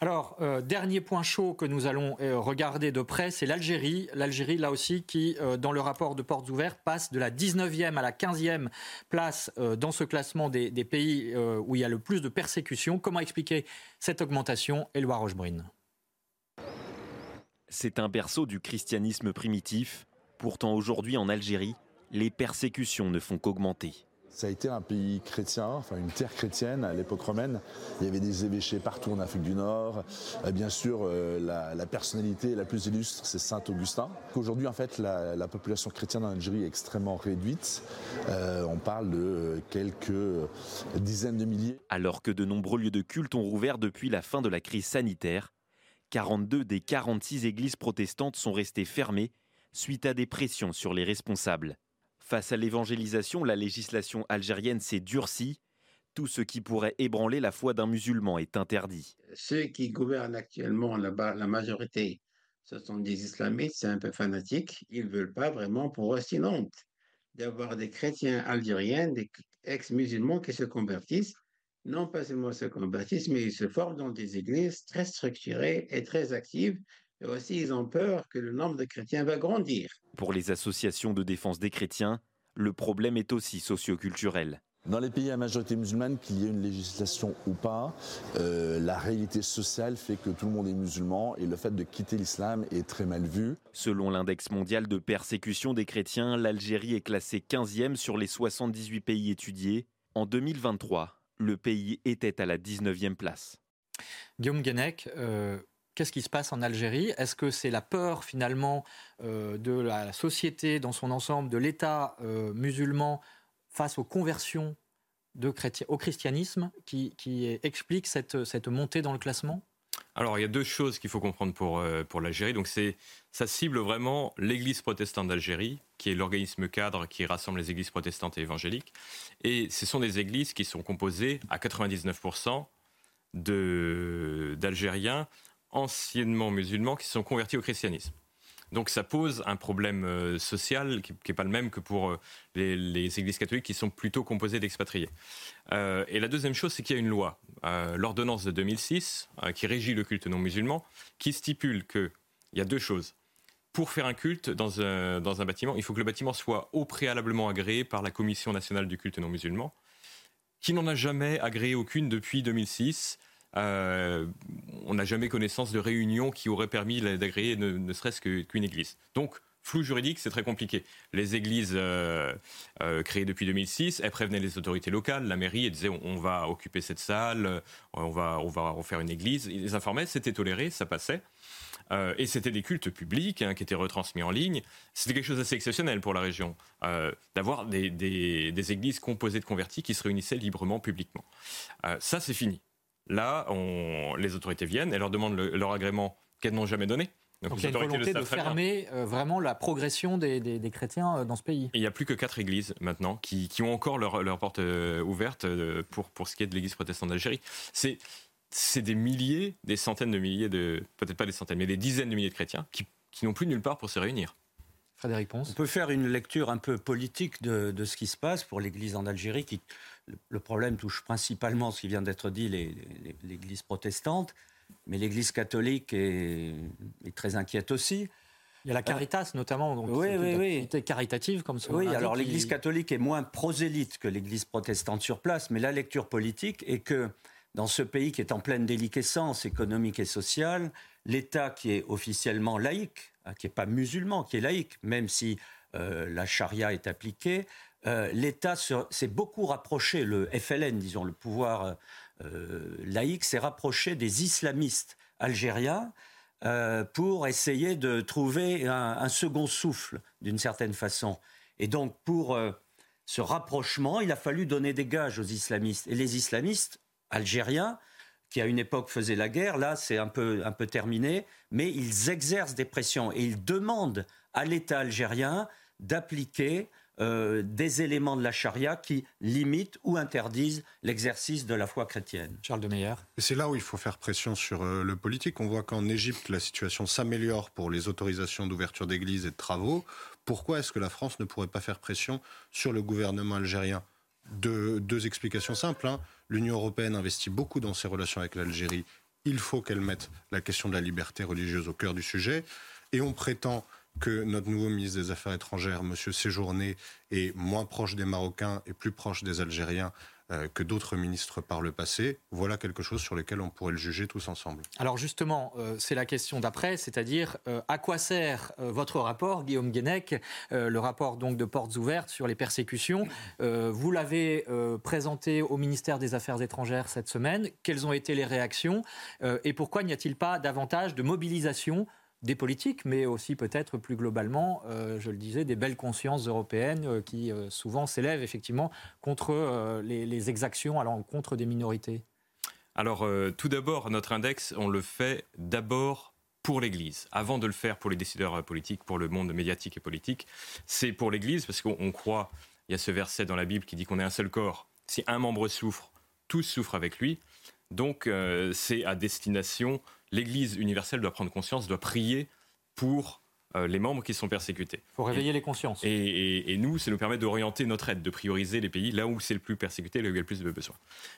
Alors, euh, dernier point chaud que nous allons euh, regarder de près, c'est l'Algérie. L'Algérie, là aussi, qui, dans le rapport de Portes Ouvertes, passe de la 19e à la 15e place dans ce classement des, des pays où il y a le plus de persécutions. Comment expliquer cette augmentation Éloi Rochebrune? C'est un berceau du christianisme primitif. Pourtant aujourd'hui en Algérie, les persécutions ne font qu'augmenter. Ça a été un pays chrétien, enfin une terre chrétienne à l'époque romaine. Il y avait des évêchés partout en Afrique du Nord. Euh, bien sûr, euh, la, personnalité la plus illustre, c'est Saint Augustin. Aujourd'hui, en fait, la, population chrétienne en Algérie est extrêmement réduite. Euh, on parle de quelques dizaines de milliers. Alors que de nombreux lieux de culte ont rouvert depuis la fin de la crise sanitaire, 42 des 46 églises protestantes sont restées fermées suite à des pressions sur les responsables. Face à l'évangélisation, la législation algérienne s'est durcie. Tout ce qui pourrait ébranler la foi d'un musulman est interdit. Ceux qui gouvernent actuellement là-bas, la majorité, ce sont des islamistes, c'est un peu fanatique. Ils ne veulent pas vraiment, pour eux, d'avoir des chrétiens algériens, des ex-musulmans qui se convertissent. Non pas seulement se convertissent, mais ils se forment dans des églises très structurées et très actives et aussi, ils ont peur que le nombre de chrétiens va grandir. Pour les associations de défense des chrétiens, le problème est aussi socioculturel. Dans les pays à majorité musulmane, qu'il y ait une législation ou pas, euh, la réalité sociale fait que tout le monde est musulman et le fait de quitter l'islam est très mal vu. Selon l'index mondial de persécution des chrétiens, l'Algérie est classée 15e sur les 78 pays étudiés. En 2023, le pays était à la 19e place. Guillaume Guenec, euh, Qu'est-ce qui se passe en Algérie? Est-ce que c'est la peur finalement euh, de la société dans son ensemble, de l'État euh, musulman face aux conversions au christianisme qui, explique cette, montée dans le classement? Alors, il y a deux choses qu'il faut comprendre pour, euh, pour l'Algérie. Donc, c'est, ça cible vraiment l'Église protestante d'Algérie, qui est l'organisme cadre qui rassemble les églises protestantes et évangéliques. Et ce sont des églises qui sont composées à 99% d'Algériens anciennement musulmans qui se sont convertis au christianisme. Donc ça pose un problème euh, social qui n'est pas le même que pour euh, les, églises catholiques qui sont plutôt composées d'expatriés. Euh, et la deuxième chose, c'est qu'il y a une loi, l'ordonnance de 2006, qui régit le culte non musulman, qui stipule qu'il y a deux choses. Pour faire un culte dans un, dans un bâtiment, il faut que le bâtiment soit au préalablement agréé par la Commission nationale du culte non musulman, qui n'en a jamais agréé aucune depuis 2006 euh, on n'a jamais connaissance de réunions qui auraient permis d'agréer ne, serait-ce qu'une église. Donc, flou juridique, c'est très compliqué. Les églises euh, euh, créées depuis 2006, elles prévenaient les autorités locales, la mairie, elles disaient on, va occuper cette salle, on va, on va une église. Ils les informaient, c'était toléré, ça passait. et c'était des cultes publics hein, qui étaient retransmis en ligne. C'était quelque chose d'assez exceptionnel pour la région, d'avoir des, églises composées de convertis qui se réunissaient librement, publiquement. ça, c'est fini. Là, les autorités viennent et leur demandent leur agrément qu'elles n'ont jamais donné. Donc, il y a une volonté de fermer euh, vraiment la progression des, chrétiens euh, dans ce pays. il n'y a plus que quatre églises maintenant qui, ont encore leur, leur porte euh, ouverte pour, pour ce qui est de l'église protestante d'Algérie. C'est, c'est des milliers, des centaines de milliers de, peut-être pas des centaines, mais des dizaines de milliers de chrétiens qui, qui n'ont plus nulle part pour se réunir. Frédéric Ponce. On peut faire une lecture un peu politique de, de ce qui se passe pour l'Église en Algérie, qui le problème touche principalement ce qui vient d'être dit, l'Église protestante, mais l'Église catholique est, très inquiète aussi. Il y a la Caritas notamment, donc oui, oui, oui. caritative comme ça. Oui, alors l'Église catholique est moins prosélyte que l'Église protestante sur place, mais la lecture politique est que dans ce pays qui est en pleine déliquescence économique et sociale, l'État qui est officiellement laïque, hein, qui n'est pas musulman, qui est laïque, même si euh, la charia est appliquée, euh, l'État s'est beaucoup rapproché, le FLN, disons, le pouvoir euh, laïque, s'est rapproché des islamistes algériens euh, pour essayer de trouver un, second souffle, d'une certaine façon. Et donc, pour ce rapprochement, il a fallu donner des gages aux islamistes. Et les islamistes algériens, qui à une époque faisaient la guerre, là, c'est un peu, un peu terminé, mais ils exercent des pressions et ils demandent à l'État algérien d'appliquer euh, des éléments de la charia qui limitent ou interdisent l'exercice de la foi chrétienne. Charles de Meyer. C'est là où il faut faire pression sur euh, le politique. On voit qu'en Égypte, la situation s'améliore pour les autorisations d'ouverture d'églises et de travaux. Pourquoi est-ce que la France ne pourrait pas faire pression sur le gouvernement algérien? De, Deux explications simples. Hein. L'Union européenne investit beaucoup dans ses relations avec l'Algérie. Il faut qu'elle mette la question de la liberté religieuse au cœur du sujet. Et on prétend que notre nouveau ministre des Affaires étrangères, M. Séjourné, est moins proche des Marocains et plus proche des Algériens euh, que d'autres ministres par le passé, voilà quelque chose sur lequel on pourrait le juger tous ensemble. Alors justement, euh, c'est la question d'après, c'est-à-dire euh, à quoi sert votre rapport, Guillaume Guénec, le rapport donc de portes ouvertes sur les persécutions? vous l'avez présenté au ministère des Affaires étrangères cette semaine. Quelles ont été les réactions? Et pourquoi n'y a-t-il pas davantage de mobilisation des politiques, mais aussi peut-être plus globalement, euh, je le disais, des belles consciences européennes euh, qui euh, souvent s'élèvent effectivement contre les, exactions à l'encontre des minorités Alors, tout d'abord, notre index, on le fait d'abord pour l'Église, avant de le faire pour les décideurs politiques, pour le monde médiatique et politique. C'est pour l'Église parce qu'on croit, il y a ce verset dans la Bible qui dit qu'on est un seul corps. Si un membre souffre, tous souffrent avec lui. Donc, c'est à destination l'Église universelle doit prendre conscience, doit prier pour euh, les membres qui sont persécutés. Il faut réveiller les consciences. Et, nous, ça nous permet d'orienter notre aide, de prioriser les pays là où c'est le plus persécuté, là où il y a le plus de besoins.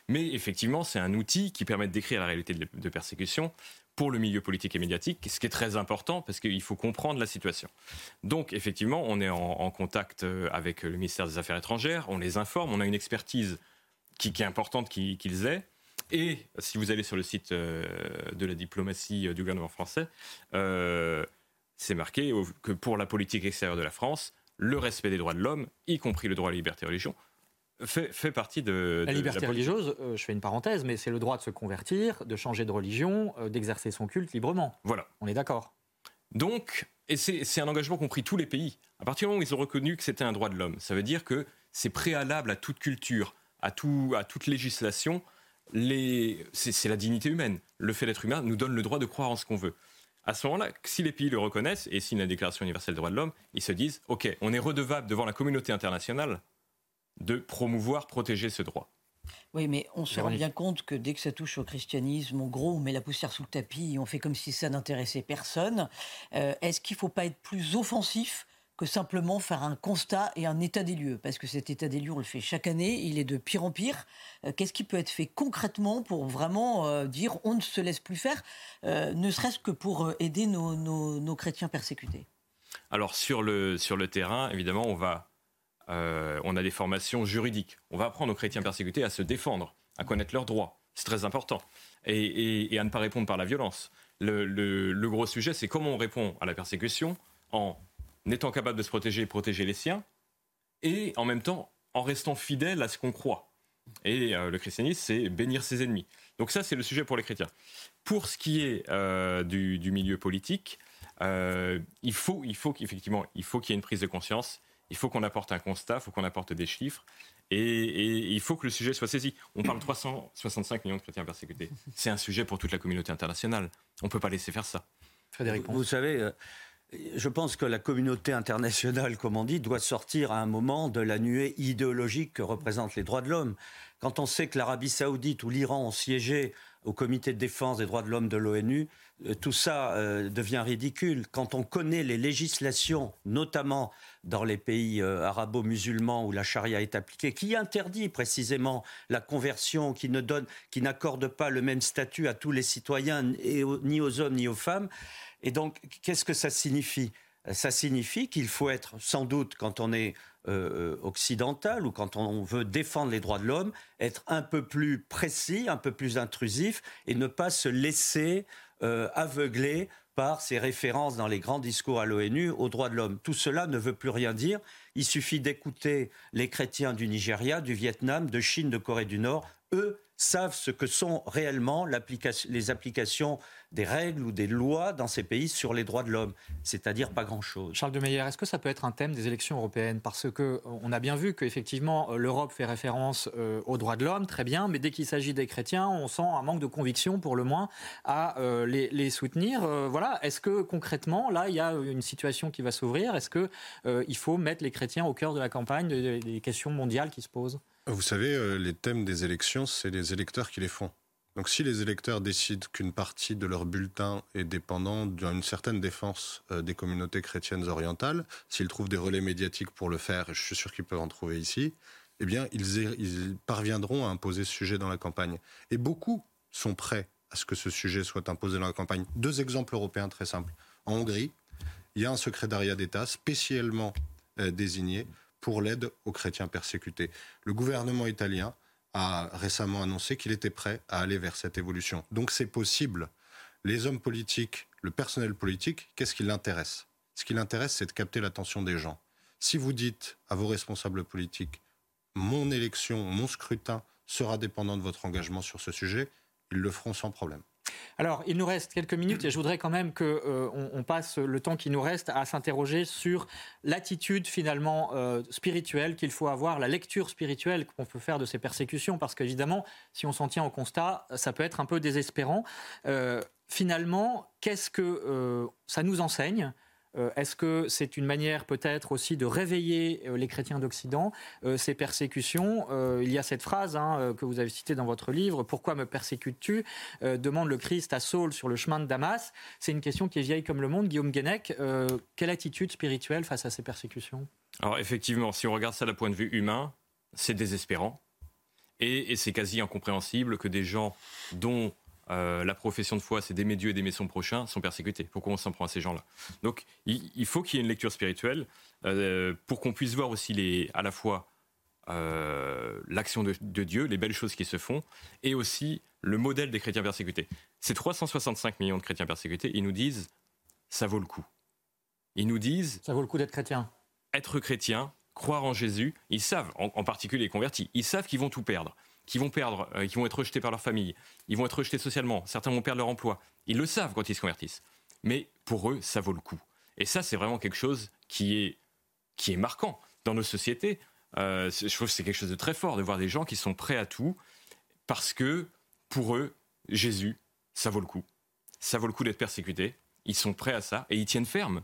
Mais effectivement, c'est un outil qui permet de décrire la réalité de, persécution pour le milieu politique et médiatique, ce qui est très important parce qu'il faut comprendre la situation. Donc, effectivement, on est en, contact euh, avec le ministère des Affaires étrangères, on les informe, on a une expertise qui, qui est importante qu'ils aient. Et si vous allez sur le site euh, de la diplomatie euh, du gouvernement français, euh, c'est marqué que pour la politique extérieure de la France, le respect des droits de l'homme, y compris le droit à la liberté de religion, fait, fait partie de, la liberté religieuse. je fais une parenthèse, mais c'est le droit de se convertir, de changer de religion, d'exercer son culte librement. Voilà. On est d'accord. Donc, et c'est un engagement qu'ont pris tous les pays. À partir du moment où ils ont reconnu que c'était un droit de l'homme, ça veut dire que c'est préalable à toute culture, à, tout, à toute législation c'est la dignité humaine. Le fait d'être humain nous donne le droit de croire en ce qu'on veut. À ce moment-là, si les pays le reconnaissent et signent la Déclaration universelle des droits de l'homme, ils se disent OK, on est redevable devant la communauté internationale de promouvoir, protéger ce droit. Oui, mais on se rend bien compte que dès que ça touche au christianisme, en gros, on met la poussière sous le tapis et on fait comme si ça n'intéressait personne. Euh, est-ce qu'il ne faut pas être plus offensif que simplement faire un constat et un état des lieux. Parce que cet état des lieux, on le fait chaque année, il est de pire en pire. Euh, qu'est-ce qui peut être fait concrètement pour vraiment euh, dire on ne se laisse plus faire, euh, ne serait-ce que pour aider nos, chrétiens persécutés? Alors sur le, sur le terrain, évidemment, on, va, on a des formations juridiques. On va apprendre aux chrétiens persécutés à se défendre, à connaître leurs droits. C'est très important. Et, et, à ne pas répondre par la violence. Le, le, le gros sujet, c'est comment on répond à la persécution en étant capable de se protéger et protéger les siens, et en même temps en restant fidèle à ce qu'on croit. Et euh, le christianisme, c'est bénir ses ennemis. Donc ça, c'est le sujet pour les chrétiens. Pour ce qui est euh, du, milieu politique, euh, il faut, il faut qu'effectivement, il faut qu'il y ait une prise de conscience. Il faut qu'on apporte un constat, il faut qu'on apporte des chiffres, et, il faut que le sujet soit saisi. On parle de 365 millions de chrétiens persécutés. C'est un sujet pour toute la communauté internationale. On ne peut pas laisser faire ça. Frédéric, vous savez, je pense que la communauté internationale, comme on dit, doit sortir à un moment de la nuée idéologique que représentent les droits de l'homme. Quand on sait que l'Arabie saoudite ou l'Iran ont siégé au comité de défense des droits de l'homme de l'ONU, euh, tout ça euh, devient ridicule. Quand on connaît les législations, notamment dans les pays euh, arabo-musulmans où la charia est appliquée, qui interdit précisément la conversion, qui ne donne, qui n'accorde pas le même statut à tous les citoyens, ni aux hommes ni aux femmes, et donc, qu'est-ce que ça signifie? Ça signifie qu'il faut être, sans doute, quand on est euh, occidental ou quand on veut défendre les droits de l'homme, être un peu plus précis, un peu plus intrusif et ne pas se laisser euh, aveugler par ces références dans les grands discours à l'ONU aux droits de l'homme. Tout cela ne veut plus rien dire. Il suffit d'écouter les chrétiens du Nigeria, du Vietnam, de Chine, de Corée du Nord. Eux savent ce que sont réellement les applications des règles ou des lois dans ces pays sur les droits de l'homme, c'est-à-dire pas grand-chose. Charles de Meyer, est-ce que ça peut être un thème des élections européennes? Parce que euh, a bien vu qu'effectivement euh, l'Europe fait référence euh, aux droits de l'homme, très bien, mais dès qu'il s'agit des chrétiens, on sent un manque de conviction pour le moins à les, soutenir. voilà, est-ce que concrètement, là, il y a une situation qui va s'ouvrir? Est-ce que il faut mettre les chrétiens au cœur de la campagne des questions mondiales qui se posent? Vous savez, les thèmes des élections, c'est les électeurs qui les font. Donc si les électeurs décident qu'une partie de leur bulletin est dépendant d'une certaine défense euh, des communautés chrétiennes orientales, s'ils trouvent des relais médiatiques pour le faire, et je suis sûr qu'ils peuvent en trouver ici, eh bien ils, parviendront à imposer ce sujet dans la campagne. Et beaucoup sont prêts à ce que ce sujet soit imposé dans la campagne. Deux exemples européens très simples. En Hongrie, il y a un secrétariat d'État spécialement euh, désigné pour l'aide aux chrétiens persécutés. Le gouvernement italien a récemment annoncé qu'il était prêt à aller vers cette évolution. Donc c'est possible. Les hommes politiques, le personnel politique, qu'est-ce qui l'intéresse? Ce qui l'intéresse, c'est de capter l'attention des gens. Si vous dites à vos responsables politiques, mon élection, mon scrutin sera dépendant de votre engagement sur ce sujet, ils le feront sans problème. Alors, il nous reste quelques minutes et je voudrais quand même qu'on euh, on passe le temps qui nous reste à s'interroger sur l'attitude finalement euh, spirituelle qu'il faut avoir, la lecture spirituelle qu'on peut faire de ces persécutions, parce qu'évidemment, si on s'en tient au constat, ça peut être un peu désespérant. Euh, finalement, qu'est-ce que ça nous enseigne euh, est-ce que c'est une manière peut-être aussi de réveiller euh, les chrétiens d'Occident, euh, ces persécutions? Il y a cette phrase hein, que vous avez citée dans votre livre, Pourquoi me persécutes-tu? Demande le Christ à Saul sur le chemin de Damas. C'est une question qui est vieille comme le monde. Guillaume Guénec, quelle attitude spirituelle face à ces persécutions? Alors effectivement, si on regarde ça d'un point de vue humain, c'est désespérant. et c'est quasi incompréhensible que des gens dont euh, la profession de foi, c'est d'aimer Dieu et d'aimer son prochain, sont persécutés. Pourquoi on s'en prend à ces gens-là? Donc, il, faut qu'il y ait une lecture spirituelle euh, pour qu'on puisse voir aussi les, à la fois euh, l'action de, Dieu, les belles choses qui se font, et aussi le modèle des chrétiens persécutés. Ces 365 millions de chrétiens persécutés, ils nous disent ça vaut le coup. Ils nous disent ça vaut le coup d'être chrétien. Être chrétien, croire en Jésus, ils savent, en particulier les convertis, ils savent qu'ils vont tout perdre qui vont perdre, euh, qui vont être rejetés par leur famille, ils vont être rejetés socialement, certains vont perdre leur emploi. Ils le savent quand ils se convertissent. Mais pour eux, ça vaut le coup. Et ça, c'est vraiment quelque chose qui est, qui est marquant dans nos sociétés. Euh, je trouve que c'est quelque chose de très fort de voir des gens qui sont prêts à tout parce que pour eux, Jésus, ça vaut le coup. Ça vaut le coup d'être persécuté. Ils sont prêts à ça et ils tiennent ferme.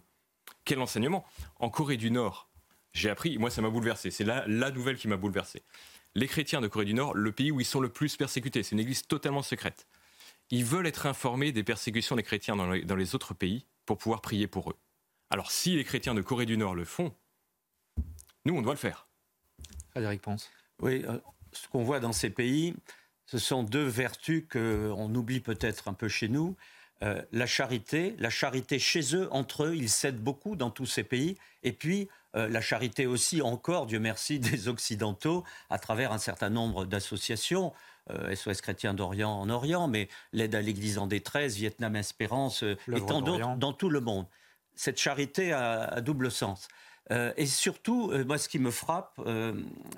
Quel enseignement En Corée du Nord, j'ai appris, moi ça m'a bouleversé, c'est la, la nouvelle qui m'a bouleversé les chrétiens de Corée du Nord, le pays où ils sont le plus persécutés. C'est une église totalement secrète. Ils veulent être informés des persécutions des chrétiens dans les, autres pays pour pouvoir prier pour eux. Alors si les chrétiens de Corée du Nord le font, nous, on doit le faire. Frédéric Ponce. Oui, euh, ce qu'on voit dans ces pays, ce sont deux vertus qu'on oublie peut-être un peu chez nous. Euh, la charité, la charité chez eux, entre eux, ils cèdent beaucoup dans tous ces pays. Et puis, euh, la charité aussi, encore, Dieu merci, des Occidentaux, à travers un certain nombre d'associations. SOS euh, Chrétien d'Orient en Orient, mais l'aide à l'Église en détresse, Vietnam Espérance, et tant d'autres dans tout le monde. Cette charité a, double sens. et surtout, moi, ce qui me frappe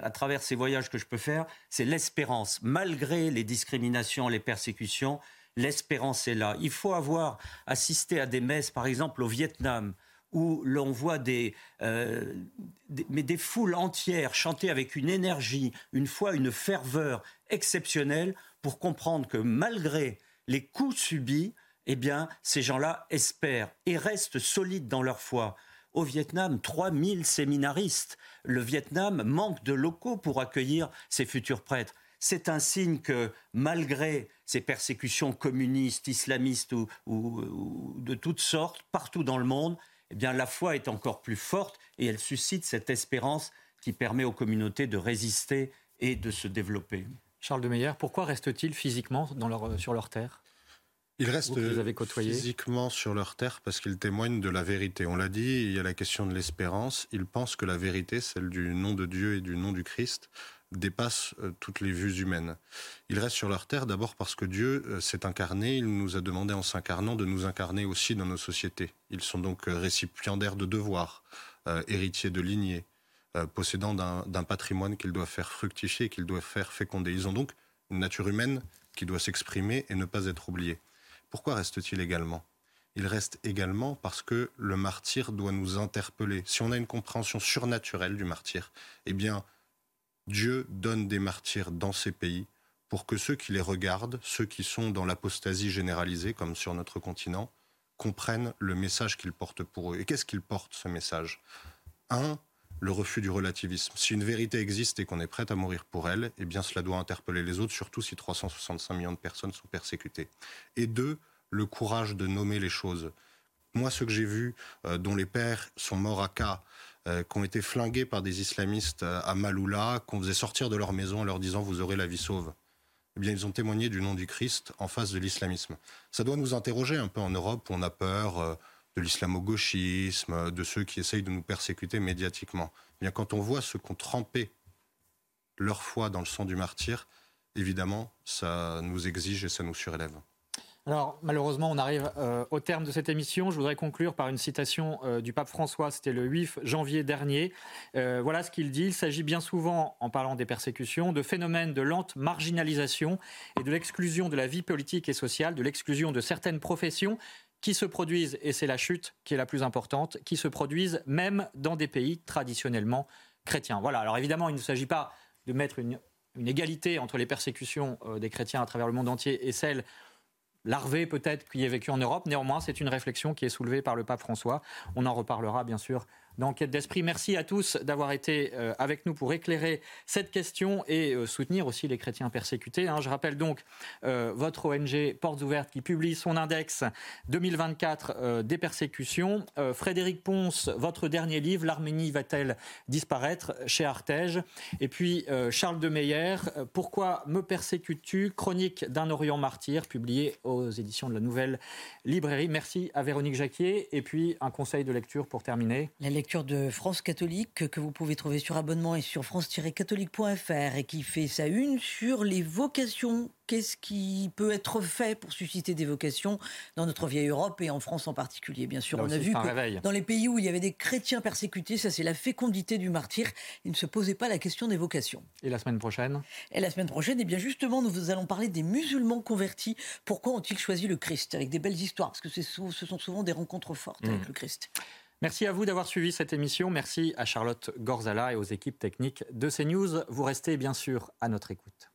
à travers ces voyages que je peux faire, c'est l'espérance. Malgré les discriminations, les persécutions, l'espérance est là. Il faut avoir assisté à des messes, par exemple au Vietnam, où l'on voit euh, des, mais des foules entières chanter avec une énergie, une foi, une ferveur exceptionnelle pour comprendre que malgré les coups subis, eh bien, ces gens-là espèrent et restent solides dans leur foi. Au Vietnam, 3000 séminaristes. Le Vietnam manque de locaux pour accueillir ses futurs prêtres c'est un signe que malgré ces persécutions communistes, islamistes ou, de toutes sortes, partout dans le monde, eh bien, la foi est encore plus forte et elle suscite cette espérance qui permet aux communautés de résister et de se développer. Charles de Meyer, pourquoi restent-ils physiquement sur leur terre? Ils restent physiquement sur leur terre parce qu'ils témoignent de la vérité. On l'a dit, il y a la question de l'espérance. Ils pensent que la vérité, celle du nom de Dieu et du nom du Christ, dépasse euh, toutes les vues humaines. Ils restent sur leur terre d'abord parce que Dieu euh, s'est incarné, il nous a demandé en s'incarnant de nous incarner aussi dans nos sociétés. Ils sont donc euh, récipiendaires de devoirs, héritiers de lignées, possédant d'un patrimoine qu'ils doivent faire fructifier, qu'ils doivent faire féconder. Ils ont donc une nature humaine qui doit s'exprimer et ne pas être oubliée. Pourquoi reste-t-il également? Il reste également parce que le martyr doit nous interpeller. Si on a une compréhension surnaturelle du martyr, eh bien, Dieu donne des martyrs dans ces pays pour que ceux qui les regardent, ceux qui sont dans l'apostasie généralisée, comme sur notre continent, comprennent le message qu'ils portent pour eux. Et qu'est-ce qu'ils portent, ce message? Un, le refus du relativisme. Si une vérité existe et qu'on est prêt à mourir pour elle, eh bien cela doit interpeller les autres, surtout si 365 millions de personnes sont persécutées. Et deux, le courage de nommer les choses. Moi, ceux que j'ai vus, euh, dont les pères sont morts à cas, euh, qui ont été flingués par des islamistes euh, à Maloula, qu'on faisait sortir de leur maison en leur disant vous aurez la vie sauve. Eh bien, ils ont témoigné du nom du Christ en face de l'islamisme. Ça doit nous interroger un peu en Europe où on a peur euh, de l'islamo-gauchisme, de ceux qui essayent de nous persécuter médiatiquement. Eh bien, quand on voit ceux qui ont trempé leur foi dans le sang du martyr, évidemment, ça nous exige et ça nous surélève. Alors malheureusement, on arrive euh, au terme de cette émission. Je voudrais conclure par une citation euh, du pape François, c'était le 8 janvier dernier. Euh, voilà ce qu'il dit. Il s'agit bien souvent, en parlant des persécutions, de phénomènes de lente marginalisation et de l'exclusion de la vie politique et sociale, de l'exclusion de certaines professions qui se produisent, et c'est la chute qui est la plus importante, qui se produisent même dans des pays traditionnellement chrétiens. Voilà, alors évidemment, il ne s'agit pas de mettre une, une égalité entre les persécutions des chrétiens à travers le monde entier et celles larvé peut-être qui est vécu en Europe. Néanmoins, c'est une réflexion qui est soulevée par le pape François. On en reparlera bien sûr d'enquête d'esprit. Merci à tous d'avoir été euh, avec nous pour éclairer cette question et euh, soutenir aussi les chrétiens persécutés. Hein. Je rappelle donc euh, votre ONG Portes Ouvertes qui publie son index 2024 des persécutions. Frédéric Ponce, votre dernier livre, L'Arménie va-t-elle disparaître? Chez Artege Et puis Charles de Meyer, Pourquoi me persécutes-tu? Chronique d'un Orient martyr, publié aux éditions de la Nouvelle Librairie. Merci à Véronique Jacquier. Et puis un conseil de lecture pour terminer de France catholique que vous pouvez trouver sur abonnement et sur france-catholique.fr et qui fait sa une sur les vocations. Qu'est-ce qui peut être fait pour susciter des vocations dans notre vieille Europe et en France en particulier? Bien sûr, on a vu que dans les pays où il y avait des chrétiens persécutés, ça c'est la fécondité du martyr, il ne se posait pas la question des vocations. Et la semaine prochaine? Et la semaine prochaine, et eh bien justement, nous allons parler des musulmans convertis. Pourquoi ont-ils choisi le Christ? Avec des belles histoires, parce que ce sont souvent des rencontres fortes avec mmh. le Christ. Merci à vous d'avoir suivi cette émission. Merci à Charlotte Gorzala et aux équipes techniques de CNews. Vous restez bien sûr à notre écoute.